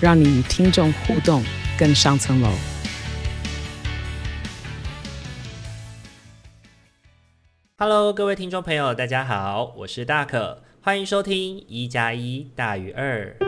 让你与听众互动更上层楼。Hello，各位听众朋友，大家好，我是大可，欢迎收听一加一大于二。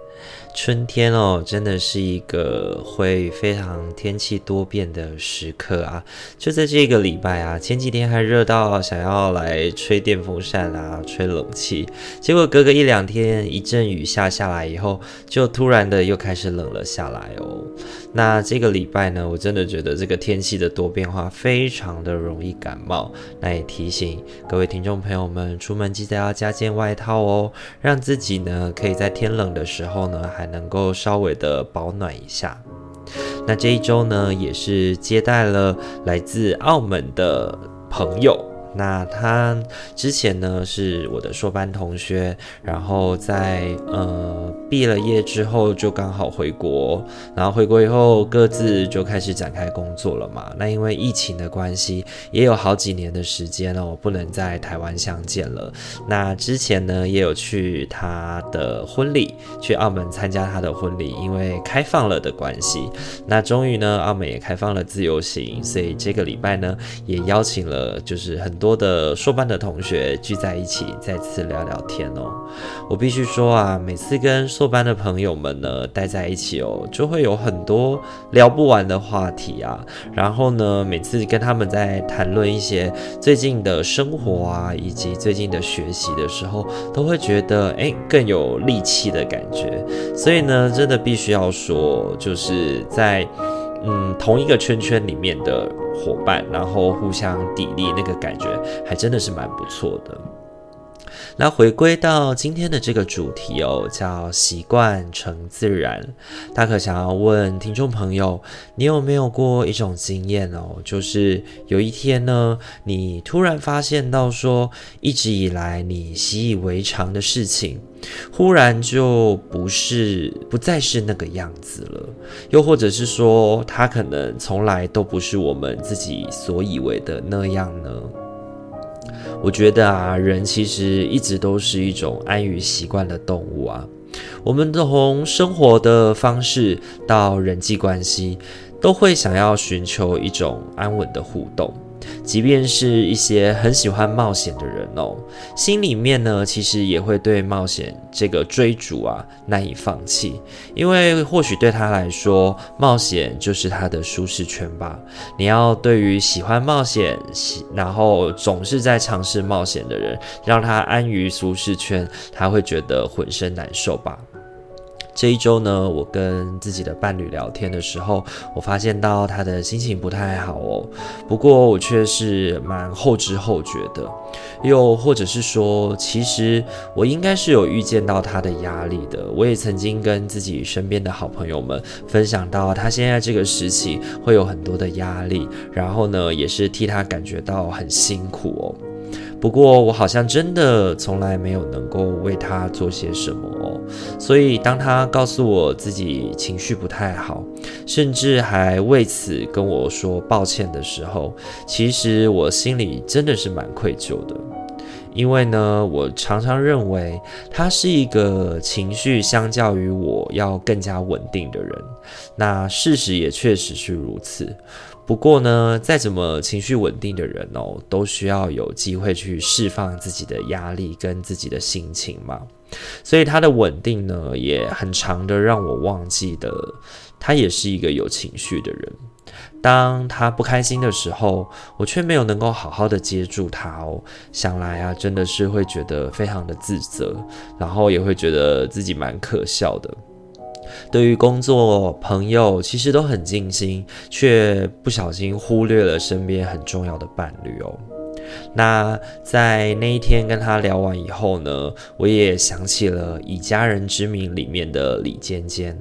春天哦，真的是一个会非常天气多变的时刻啊！就在这个礼拜啊，前几天还热到想要来吹电风扇啊，吹冷气，结果隔个一两天一阵雨下下来以后，就突然的又开始冷了下来哦。那这个礼拜呢，我真的觉得这个天气的多变化非常的容易感冒。那也提醒各位听众朋友们，出门记得要加件外套哦，让自己呢可以在天冷的时候呢，还还能够稍微的保暖一下。那这一周呢，也是接待了来自澳门的朋友。那他之前呢是我的硕班同学，然后在呃毕了业之后就刚好回国，然后回国以后各自就开始展开工作了嘛。那因为疫情的关系，也有好几年的时间哦，不能在台湾相见了。那之前呢也有去他的婚礼，去澳门参加他的婚礼，因为开放了的关系，那终于呢澳门也开放了自由行，所以这个礼拜呢也邀请了就是很。多的硕班的同学聚在一起，再次聊聊天哦。我必须说啊，每次跟硕班的朋友们呢待在一起哦，就会有很多聊不完的话题啊。然后呢，每次跟他们在谈论一些最近的生活啊，以及最近的学习的时候，都会觉得诶更有力气的感觉。所以呢，真的必须要说，就是在。嗯，同一个圈圈里面的伙伴，然后互相砥砺，那个感觉还真的是蛮不错的。那回归到今天的这个主题哦，叫习惯成自然。大可想要问听众朋友，你有没有过一种经验哦？就是有一天呢，你突然发现到说，一直以来你习以为常的事情，忽然就不是，不再是那个样子了。又或者是说，它可能从来都不是我们自己所以为的那样呢？我觉得啊，人其实一直都是一种安于习惯的动物啊。我们从生活的方式到人际关系，都会想要寻求一种安稳的互动。即便是一些很喜欢冒险的人哦，心里面呢，其实也会对冒险这个追逐啊难以放弃，因为或许对他来说，冒险就是他的舒适圈吧。你要对于喜欢冒险，然后总是在尝试冒险的人，让他安于舒适圈，他会觉得浑身难受吧。这一周呢，我跟自己的伴侣聊天的时候，我发现到他的心情不太好哦。不过我却是蛮后知后觉的，又或者是说，其实我应该是有预见到他的压力的。我也曾经跟自己身边的好朋友们分享到，他现在这个时期会有很多的压力，然后呢，也是替他感觉到很辛苦哦。不过我好像真的从来没有能够为他做些什么，所以当他告诉我自己情绪不太好，甚至还为此跟我说抱歉的时候，其实我心里真的是蛮愧疚的，因为呢，我常常认为他是一个情绪相较于我要更加稳定的人，那事实也确实是如此。不过呢，再怎么情绪稳定的人哦，都需要有机会去释放自己的压力跟自己的心情嘛。所以他的稳定呢，也很常的让我忘记的，他也是一个有情绪的人。当他不开心的时候，我却没有能够好好的接住他哦。想来啊，真的是会觉得非常的自责，然后也会觉得自己蛮可笑的。对于工作、朋友，其实都很尽心，却不小心忽略了身边很重要的伴侣哦。那在那一天跟他聊完以后呢，我也想起了《以家人之名》里面的李尖尖。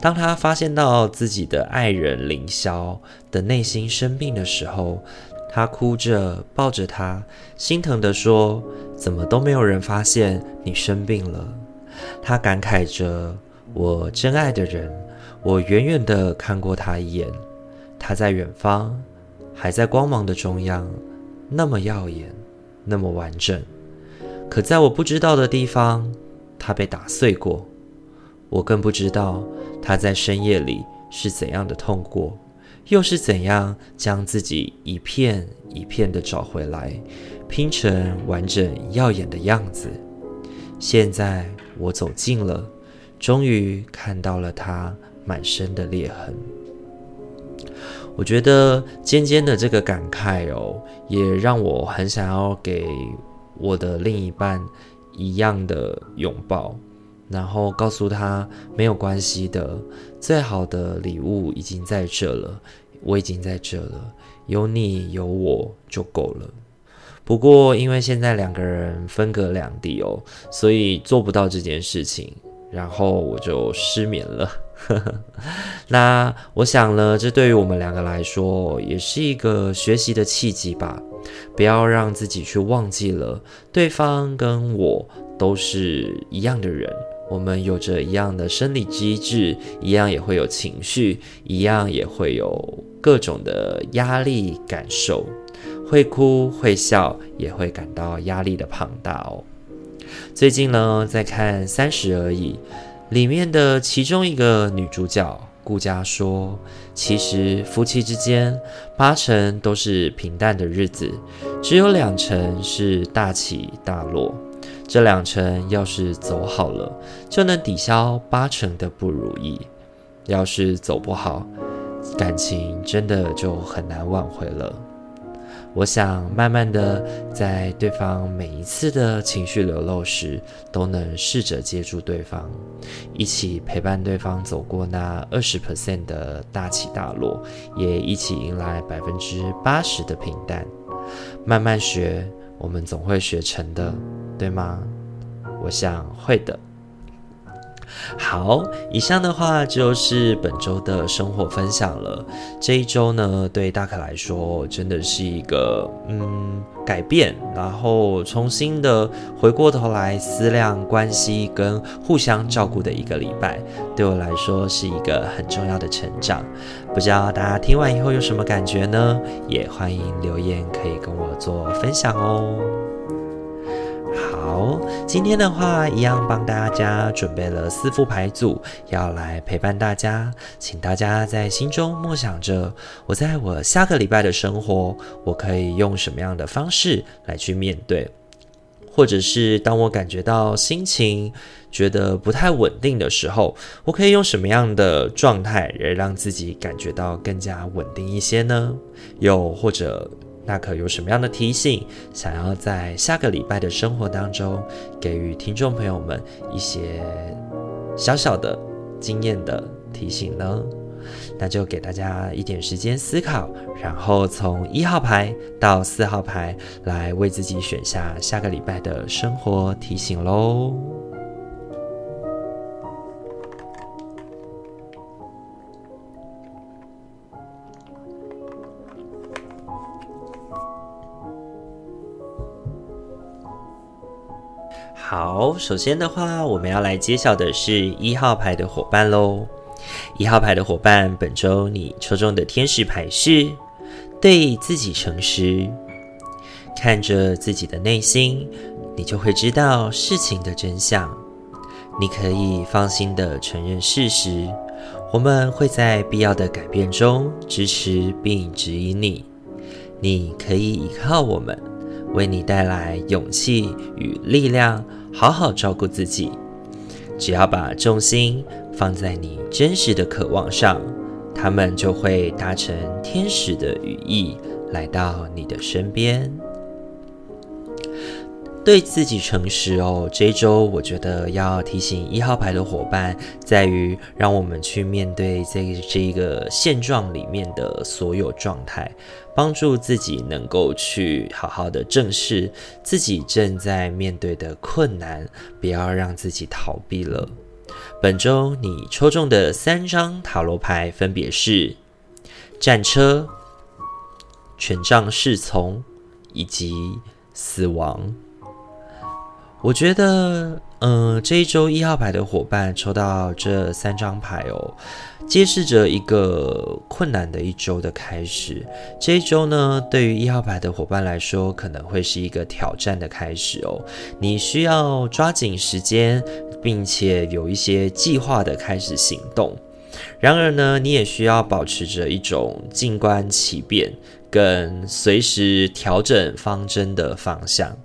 当他发现到自己的爱人凌霄的内心生病的时候，他哭着抱着他，心疼地说：“怎么都没有人发现你生病了？”他感慨着：“我真爱的人，我远远地看过他一眼，他在远方，还在光芒的中央。”那么耀眼，那么完整，可在我不知道的地方，他被打碎过。我更不知道他在深夜里是怎样的痛过，又是怎样将自己一片一片的找回来，拼成完整耀眼的样子。现在我走近了，终于看到了它满身的裂痕。我觉得尖尖的这个感慨哦，也让我很想要给我的另一半一样的拥抱，然后告诉他没有关系的，最好的礼物已经在这了，我已经在这了，有你有我就够了。不过因为现在两个人分隔两地哦，所以做不到这件事情，然后我就失眠了。那我想呢，这对于我们两个来说，也是一个学习的契机吧。不要让自己去忘记了，对方跟我都是一样的人，我们有着一样的生理机制，一样也会有情绪，一样也会有各种的压力感受，会哭会笑，也会感到压力的庞大哦。最近呢，在看《三十而已》。里面的其中一个女主角顾佳说：“其实夫妻之间八成都是平淡的日子，只有两成是大起大落。这两成要是走好了，就能抵消八成的不如意；要是走不好，感情真的就很难挽回了。”我想慢慢的，在对方每一次的情绪流露时，都能试着接住对方，一起陪伴对方走过那二十 percent 的大起大落，也一起迎来百分之八十的平淡。慢慢学，我们总会学成的，对吗？我想会的。好，以上的话就是本周的生活分享了。这一周呢，对大可来说真的是一个嗯改变，然后重新的回过头来思量关系跟互相照顾的一个礼拜，对我来说是一个很重要的成长。不知道大家听完以后有什么感觉呢？也欢迎留言可以跟我做分享哦。好，今天的话一样帮大家准备了四副牌组，要来陪伴大家，请大家在心中默想着，我在我下个礼拜的生活，我可以用什么样的方式来去面对，或者是当我感觉到心情觉得不太稳定的时候，我可以用什么样的状态来让自己感觉到更加稳定一些呢？又或者，那可有什么样的提醒，想要在下个礼拜的生活当中给予听众朋友们一些小小的经验的提醒呢？那就给大家一点时间思考，然后从一号牌到四号牌来为自己选下下个礼拜的生活提醒喽。好，首先的话，我们要来揭晓的是一号牌的伙伴喽。一号牌的伙伴，本周你抽中的天使牌是对自己诚实。看着自己的内心，你就会知道事情的真相。你可以放心的承认事实，我们会在必要的改变中支持并指引你。你可以依靠我们，为你带来勇气与力量，好好照顾自己。只要把重心放在你真实的渴望上，他们就会搭乘天使的羽翼来到你的身边。对自己诚实哦。这一周我觉得要提醒一号牌的伙伴，在于让我们去面对这这个现状里面的所有状态，帮助自己能够去好好的正视自己正在面对的困难，不要让自己逃避了。本周你抽中的三张塔罗牌分别是战车、权杖侍从以及死亡。我觉得，嗯、呃，这一周一号牌的伙伴抽到这三张牌哦，揭示着一个困难的一周的开始。这一周呢，对于一号牌的伙伴来说，可能会是一个挑战的开始哦。你需要抓紧时间，并且有一些计划的开始行动。然而呢，你也需要保持着一种静观其变，跟随时调整方针的方向。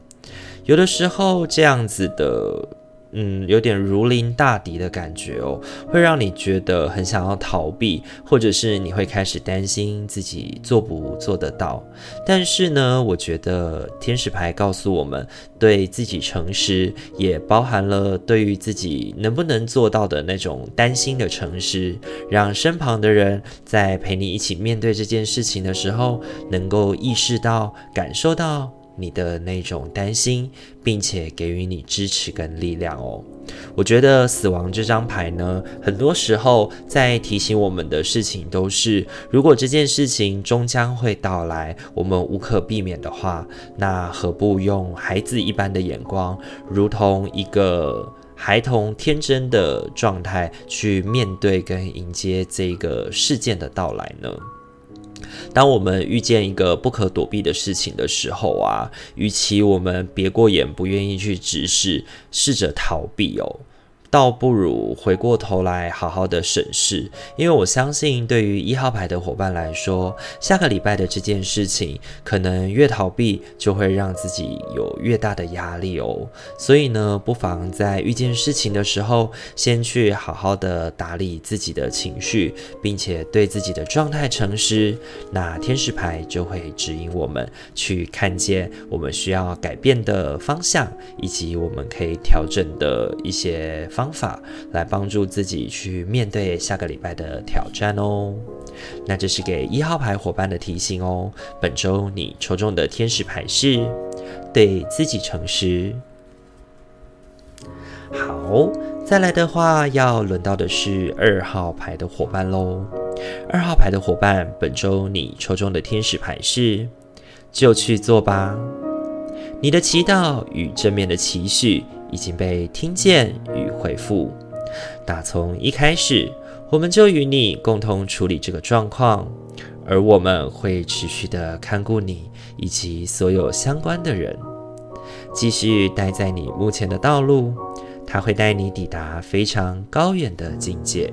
有的时候，这样子的，嗯，有点如临大敌的感觉哦，会让你觉得很想要逃避，或者是你会开始担心自己做不做得到。但是呢，我觉得天使牌告诉我们，对自己诚实，也包含了对于自己能不能做到的那种担心的诚实，让身旁的人在陪你一起面对这件事情的时候，能够意识到、感受到。你的那种担心，并且给予你支持跟力量哦。我觉得死亡这张牌呢，很多时候在提醒我们的事情都是：如果这件事情终将会到来，我们无可避免的话，那何不用孩子一般的眼光，如同一个孩童天真的状态去面对跟迎接这个事件的到来呢？当我们遇见一个不可躲避的事情的时候啊，与其我们别过眼，不愿意去直视，试着逃避哦。倒不如回过头来好好的审视，因为我相信对于一号牌的伙伴来说，下个礼拜的这件事情，可能越逃避就会让自己有越大的压力哦。所以呢，不妨在遇见事情的时候，先去好好的打理自己的情绪，并且对自己的状态诚实，那天使牌就会指引我们去看见我们需要改变的方向，以及我们可以调整的一些。方法来帮助自己去面对下个礼拜的挑战哦。那这是给一号牌伙伴的提醒哦。本周你抽中的天使牌是对自己诚实。好，再来的话要轮到的是二号牌的伙伴喽。二号牌的伙伴，本周你抽中的天使牌是就去做吧。你的祈祷与正面的期许。已经被听见与回复。打从一开始，我们就与你共同处理这个状况，而我们会持续的看顾你以及所有相关的人，继续待在你目前的道路，它会带你抵达非常高远的境界。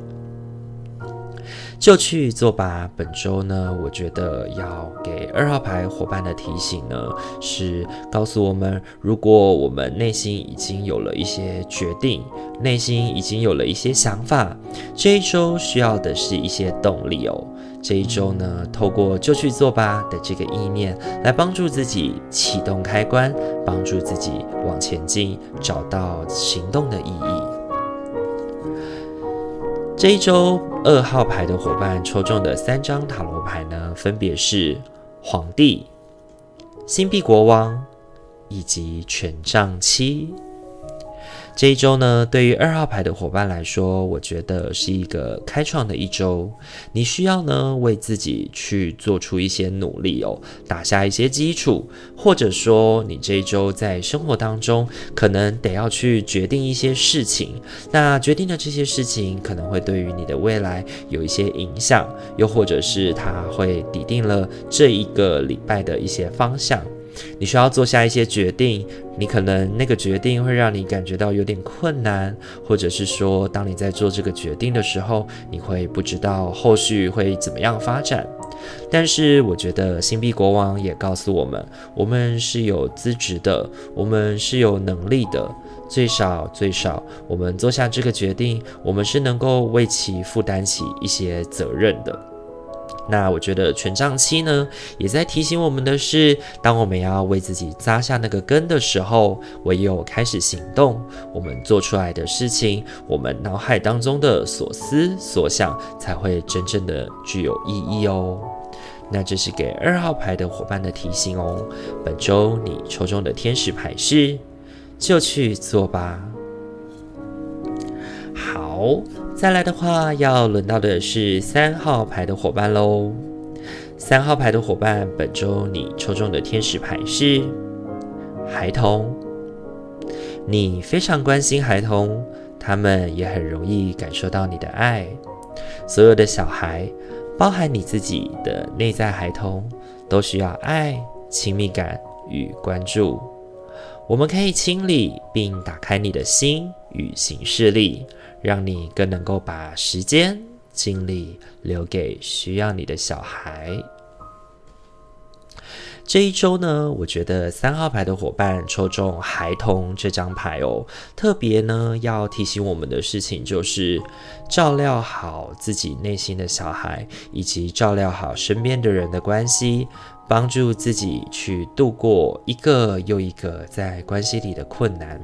就去做吧。本周呢，我觉得要给二号牌伙伴的提醒呢，是告诉我们，如果我们内心已经有了一些决定，内心已经有了一些想法，这一周需要的是一些动力哦。这一周呢，透过就去做吧的这个意念，来帮助自己启动开关，帮助自己往前进，找到行动的意义。这一周二号牌的伙伴抽中的三张塔罗牌呢，分别是皇帝、星币国王以及权杖七。这一周呢，对于二号牌的伙伴来说，我觉得是一个开创的一周。你需要呢，为自己去做出一些努力哦，打下一些基础，或者说你这一周在生活当中可能得要去决定一些事情。那决定的这些事情可能会对于你的未来有一些影响，又或者是它会抵定了这一个礼拜的一些方向。你需要做下一些决定，你可能那个决定会让你感觉到有点困难，或者是说，当你在做这个决定的时候，你会不知道后续会怎么样发展。但是我觉得星币国王也告诉我们，我们是有资质的，我们是有能力的。最少最少，我们做下这个决定，我们是能够为其负担起一些责任的。那我觉得权杖七呢，也在提醒我们的是，当我们要为自己扎下那个根的时候，唯有开始行动，我们做出来的事情，我们脑海当中的所思所想，才会真正的具有意义哦。那这是给二号牌的伙伴的提醒哦。本周你抽中的天使牌是。就去做吧。好，再来的话，要轮到的是三号牌的伙伴喽。三号牌的伙伴，本周你抽中的天使牌是孩童。你非常关心孩童，他们也很容易感受到你的爱。所有的小孩，包含你自己的内在孩童，都需要爱、亲密感与关注。我们可以清理并打开你的心与行事力，让你更能够把时间、精力留给需要你的小孩。这一周呢，我觉得三号牌的伙伴抽中孩童这张牌哦，特别呢要提醒我们的事情就是，照料好自己内心的小孩，以及照料好身边的人的关系。帮助自己去度过一个又一个在关系里的困难，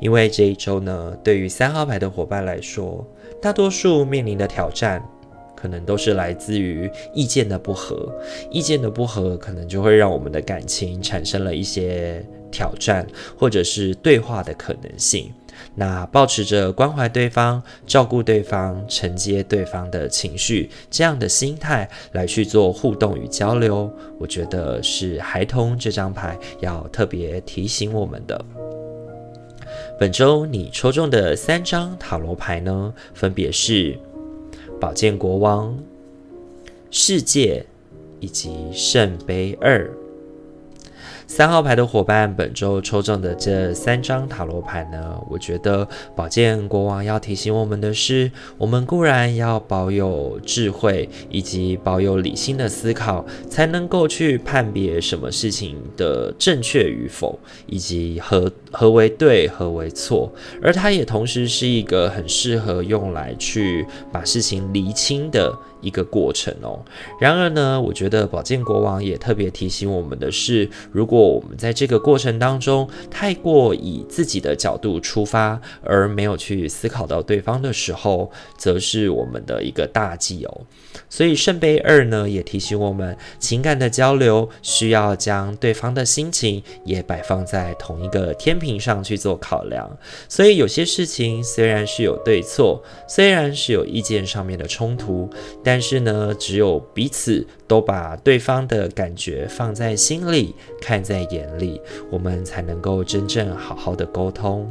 因为这一周呢，对于三号牌的伙伴来说，大多数面临的挑战，可能都是来自于意见的不合，意见的不合，可能就会让我们的感情产生了一些挑战，或者是对话的可能性。那抱持着关怀对方、照顾对方、承接对方的情绪这样的心态来去做互动与交流，我觉得是孩童这张牌要特别提醒我们的。本周你抽中的三张塔罗牌呢，分别是宝剑国王、世界以及圣杯二。三号牌的伙伴，本周抽中的这三张塔罗牌呢，我觉得宝剑国王要提醒我们的是，我们固然要保有智慧以及保有理性的思考，才能够去判别什么事情的正确与否，以及何何为对，何为错。而它也同时是一个很适合用来去把事情厘清的。一个过程哦。然而呢，我觉得宝剑国王也特别提醒我们的是，如果我们在这个过程当中太过以自己的角度出发，而没有去思考到对方的时候，则是我们的一个大忌哦。所以圣杯二呢，也提醒我们，情感的交流需要将对方的心情也摆放在同一个天平上去做考量。所以有些事情虽然是有对错，虽然是有意见上面的冲突，但但是呢，只有彼此都把对方的感觉放在心里，看在眼里，我们才能够真正好好的沟通。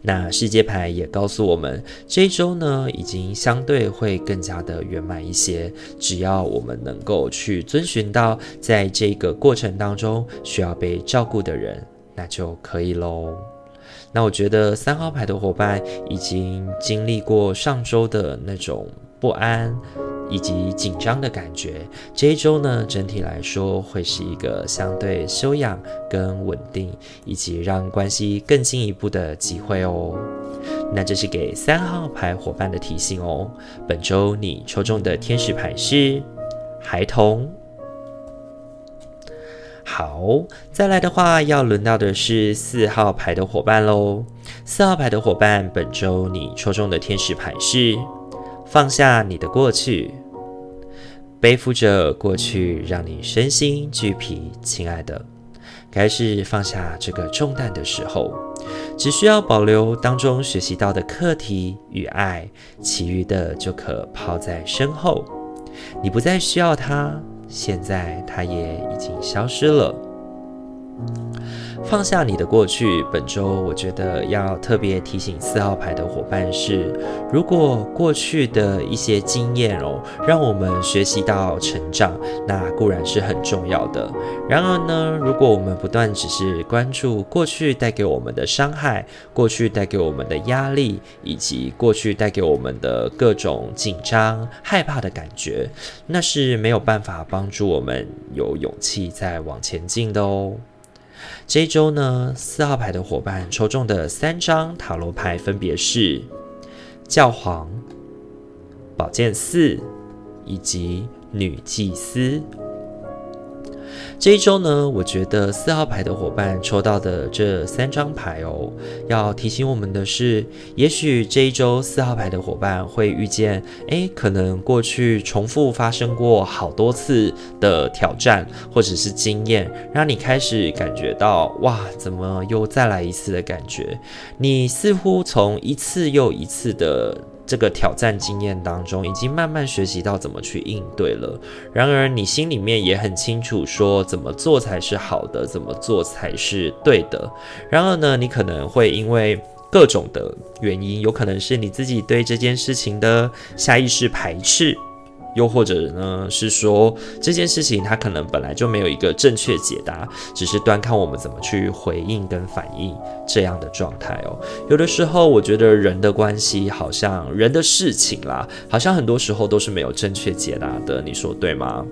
那世界牌也告诉我们，这一周呢，已经相对会更加的圆满一些。只要我们能够去遵循到，在这个过程当中需要被照顾的人，那就可以喽。那我觉得三号牌的伙伴已经经历过上周的那种。不安以及紧张的感觉，这一周呢，整体来说会是一个相对修养跟稳定，以及让关系更进一步的机会哦。那这是给三号牌伙伴的提醒哦。本周你抽中的天使牌是孩童。好，再来的话，要轮到的是四号牌的伙伴喽。四号牌的伙伴，本周你抽中的天使牌是。放下你的过去，背负着过去让你身心俱疲，亲爱的，该是放下这个重担的时候，只需要保留当中学习到的课题与爱，其余的就可抛在身后。你不再需要它，现在它也已经消失了。放下你的过去。本周我觉得要特别提醒四号牌的伙伴是：如果过去的一些经验哦，让我们学习到成长，那固然是很重要的。然而呢，如果我们不断只是关注过去带给我们的伤害，过去带给我们的压力，以及过去带给我们的各种紧张、害怕的感觉，那是没有办法帮助我们有勇气再往前进的哦。这一周呢，四号牌的伙伴抽中的三张塔罗牌分别是教皇、宝剑四以及女祭司。这一周呢，我觉得四号牌的伙伴抽到的这三张牌哦，要提醒我们的是，也许这一周四号牌的伙伴会遇见，诶，可能过去重复发生过好多次的挑战或者是经验，让你开始感觉到，哇，怎么又再来一次的感觉？你似乎从一次又一次的。这个挑战经验当中，已经慢慢学习到怎么去应对了。然而，你心里面也很清楚，说怎么做才是好的，怎么做才是对的。然而呢，你可能会因为各种的原因，有可能是你自己对这件事情的下意识排斥。又或者呢，是说这件事情它可能本来就没有一个正确解答，只是端看我们怎么去回应跟反应这样的状态哦。有的时候，我觉得人的关系好像人的事情啦，好像很多时候都是没有正确解答的，你说对吗？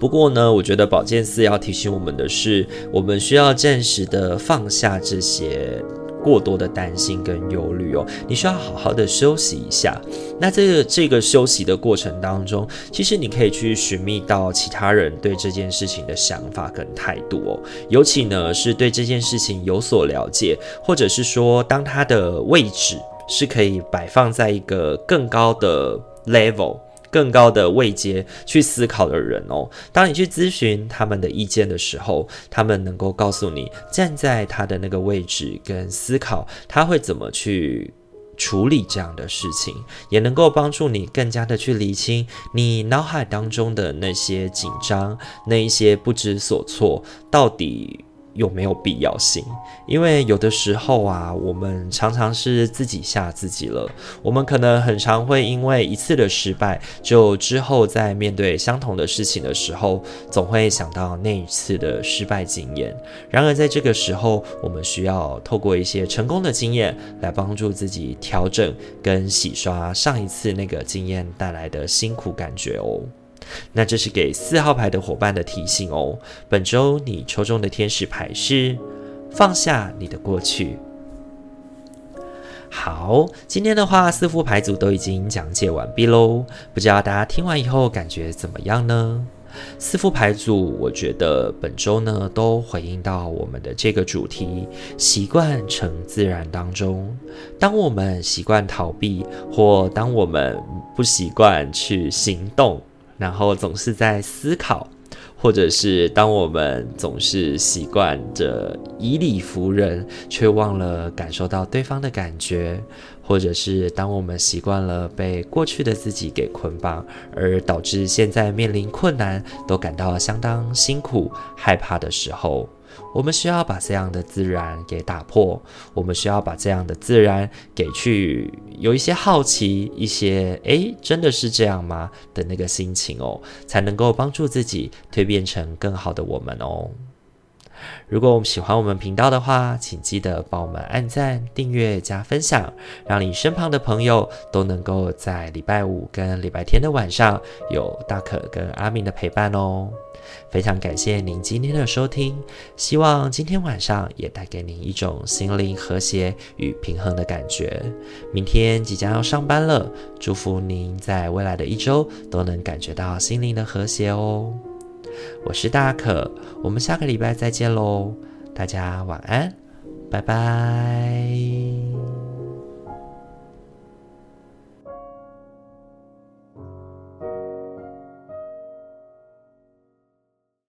不过呢，我觉得宝剑四要提醒我们的是，我们需要暂时的放下这些。过多的担心跟忧虑哦，你需要好好的休息一下。那这个这个休息的过程当中，其实你可以去寻觅到其他人对这件事情的想法跟态度哦，尤其呢是对这件事情有所了解，或者是说当它的位置是可以摆放在一个更高的 level。更高的位阶去思考的人哦，当你去咨询他们的意见的时候，他们能够告诉你站在他的那个位置跟思考，他会怎么去处理这样的事情，也能够帮助你更加的去理清你脑海当中的那些紧张，那一些不知所措，到底。有没有必要性？因为有的时候啊，我们常常是自己吓自己了。我们可能很常会因为一次的失败，就之后在面对相同的事情的时候，总会想到那一次的失败经验。然而在这个时候，我们需要透过一些成功的经验来帮助自己调整跟洗刷上一次那个经验带来的辛苦感觉哦。那这是给四号牌的伙伴的提醒哦。本周你抽中的天使牌是放下你的过去。好，今天的话四副牌组都已经讲解完毕喽。不知道大家听完以后感觉怎么样呢？四副牌组，我觉得本周呢都回应到我们的这个主题：习惯成自然当中。当我们习惯逃避，或当我们不习惯去行动。然后总是在思考，或者是当我们总是习惯着以理服人，却忘了感受到对方的感觉，或者是当我们习惯了被过去的自己给捆绑，而导致现在面临困难都感到相当辛苦、害怕的时候。我们需要把这样的自然给打破，我们需要把这样的自然给去有一些好奇，一些诶，真的是这样吗的那个心情哦，才能够帮助自己蜕变成更好的我们哦。如果我们喜欢我们频道的话，请记得帮我们按赞、订阅、加分享，让你身旁的朋友都能够在礼拜五跟礼拜天的晚上有大可跟阿明的陪伴哦。非常感谢您今天的收听，希望今天晚上也带给您一种心灵和谐与平衡的感觉。明天即将要上班了，祝福您在未来的一周都能感觉到心灵的和谐哦。我是大可，我们下个礼拜再见喽，大家晚安，拜拜。